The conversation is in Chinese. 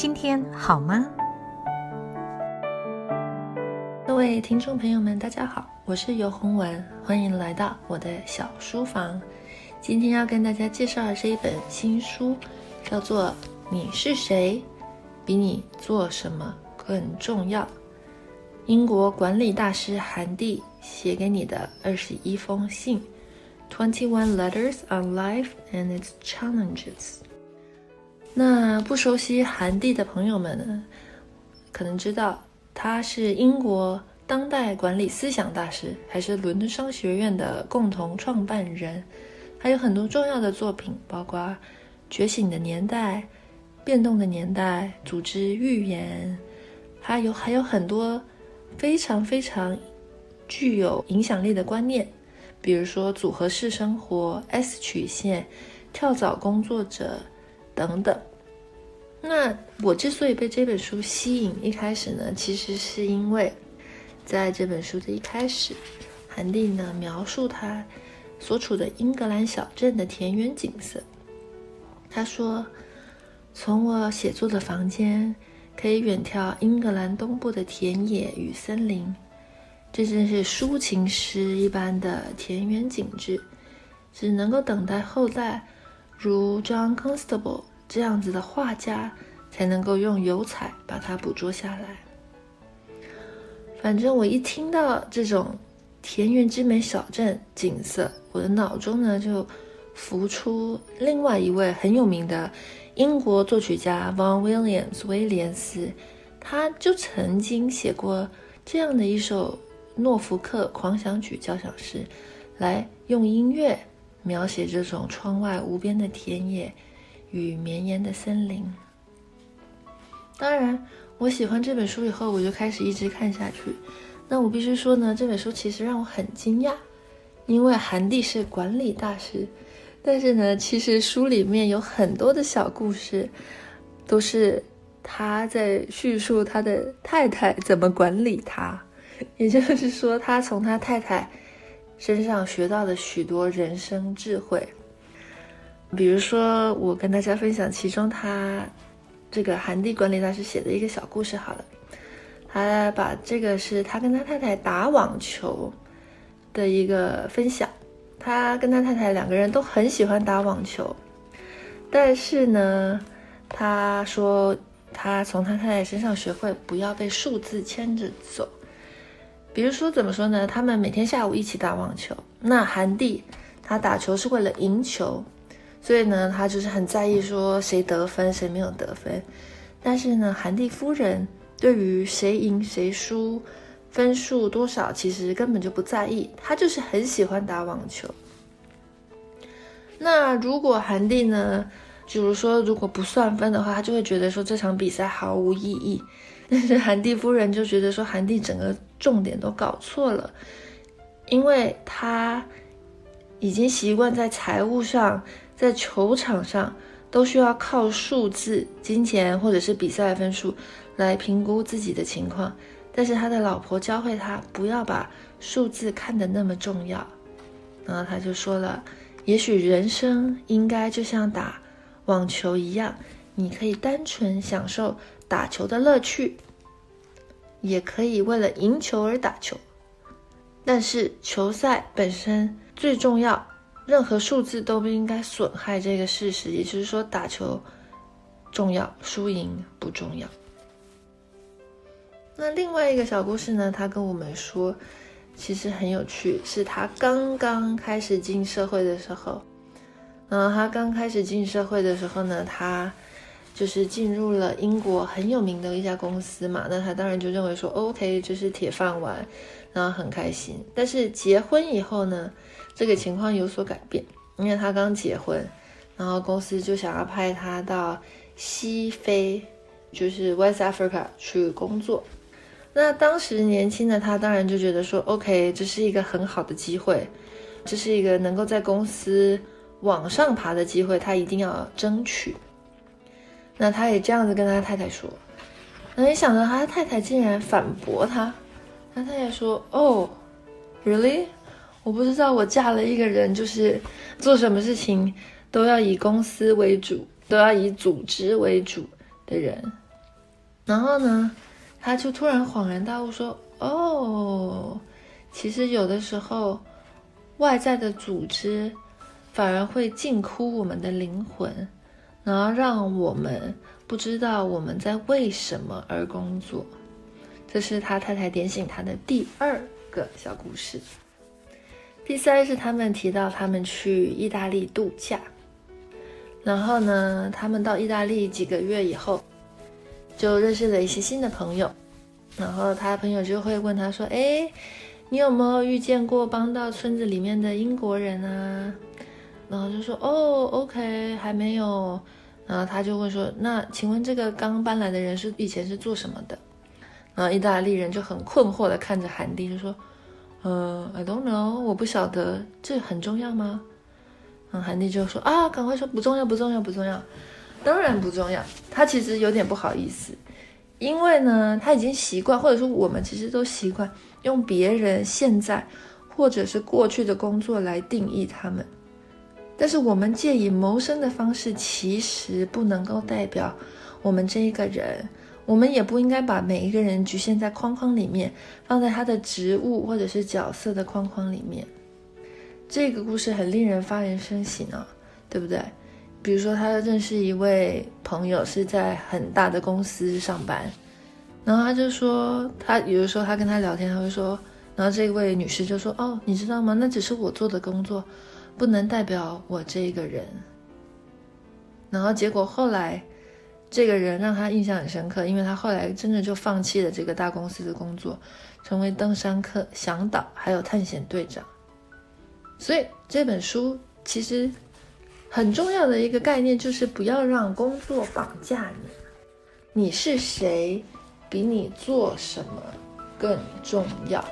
今天好吗？各位听众朋友们，大家好，我是游洪文，欢迎来到我的小书房。今天要跟大家介绍的这一本新书，叫做《你是谁？比你做什么更重要》。英国管理大师韩蒂写给你的二十一封信，Twenty One Letters on Life and Its Challenges。那不熟悉韩蒂的朋友们呢，可能知道他是英国当代管理思想大师，还是伦敦商学院的共同创办人，还有很多重要的作品，包括《觉醒的年代》、《变动的年代》、《组织预言》，还有还有很多非常非常具有影响力的观念，比如说组合式生活、S 曲线、跳蚤工作者。等等，那我之所以被这本书吸引，一开始呢，其实是因为在这本书的一开始，韩蒂呢描述他所处的英格兰小镇的田园景色。他说：“从我写作的房间，可以远眺英格兰东部的田野与森林，这真是抒情诗一般的田园景致，只能够等待后代如 John Constable。”这样子的画家才能够用油彩把它捕捉下来。反正我一听到这种田园之美小镇景色，我的脑中呢就浮出另外一位很有名的英国作曲家 Vaughan Williams 威廉斯，他就曾经写过这样的一首诺福克狂想曲交响诗，来用音乐描写这种窗外无边的田野。与绵延的森林。当然，我喜欢这本书以后，我就开始一直看下去。那我必须说呢，这本书其实让我很惊讶，因为韩帝是管理大师，但是呢，其实书里面有很多的小故事，都是他在叙述他的太太怎么管理他，也就是说，他从他太太身上学到了许多人生智慧。比如说，我跟大家分享其中他这个韩地管理大师写的一个小故事好了。他把这个是他跟他太太打网球的一个分享。他跟他太太两个人都很喜欢打网球，但是呢，他说他从他太太身上学会不要被数字牵着走。比如说怎么说呢？他们每天下午一起打网球，那韩地他打球是为了赢球。所以呢，他就是很在意说谁得分，谁没有得分。但是呢，韩蒂夫人对于谁赢谁输、分数多少，其实根本就不在意。她就是很喜欢打网球。那如果韩蒂呢，比如说如果不算分的话，他就会觉得说这场比赛毫无意义。但是韩蒂夫人就觉得说韩蒂整个重点都搞错了，因为他已经习惯在财务上。在球场上都需要靠数字、金钱或者是比赛分数来评估自己的情况，但是他的老婆教会他不要把数字看得那么重要。然后他就说了：“也许人生应该就像打网球一样，你可以单纯享受打球的乐趣，也可以为了赢球而打球，但是球赛本身最重要。”任何数字都不应该损害这个事实，也就是说，打球重要，输赢不重要。那另外一个小故事呢？他跟我们说，其实很有趣，是他刚刚开始进社会的时候。嗯，他刚开始进社会的时候呢，他就是进入了英国很有名的一家公司嘛。那他当然就认为说，OK，就是铁饭碗，然后很开心。但是结婚以后呢？这个情况有所改变，因为他刚结婚，然后公司就想要派他到西非，就是 West Africa 去工作。那当时年轻的他当然就觉得说，OK，这是一个很好的机会，这是一个能够在公司往上爬的机会，他一定要争取。那他也这样子跟他太太说，那没想到他太太竟然反驳他，他太太说，哦，Really？我不知道我嫁了一个人，就是做什么事情都要以公司为主，都要以组织为主的人。然后呢，他就突然恍然大悟说：“哦，其实有的时候，外在的组织反而会禁锢我们的灵魂，然后让我们不知道我们在为什么而工作。”这是他太太点醒他的第二个小故事。第三是他们提到他们去意大利度假，然后呢，他们到意大利几个月以后，就认识了一些新的朋友，然后他的朋友就会问他说：“哎，你有没有遇见过帮到村子里面的英国人啊？”然后就说：“哦，OK，还没有。”然后他就会说：“那请问这个刚搬来的人是以前是做什么的？”然后意大利人就很困惑地看着韩蒂，就说：“呃，I don't know，我不晓得，这很重要吗？”然后韩蒂就说：“啊，赶快说，不重要，不重要，不重要，当然不重要。”他其实有点不好意思，因为呢，他已经习惯，或者说我们其实都习惯用别人现在或者是过去的工作来定义他们，但是我们借以谋生的方式，其实不能够代表我们这一个人。我们也不应该把每一个人局限在框框里面，放在他的职务或者是角色的框框里面。这个故事很令人发人深省啊，对不对？比如说，他认识一位朋友是在很大的公司上班，然后他就说，他有的时候他跟他聊天，他会说，然后这位女士就说：“哦，你知道吗？那只是我做的工作，不能代表我这个人。”然后结果后来。这个人让他印象很深刻，因为他后来真的就放弃了这个大公司的工作，成为登山客、向导还有探险队长。所以这本书其实很重要的一个概念就是不要让工作绑架你。你是谁，比你做什么更重要。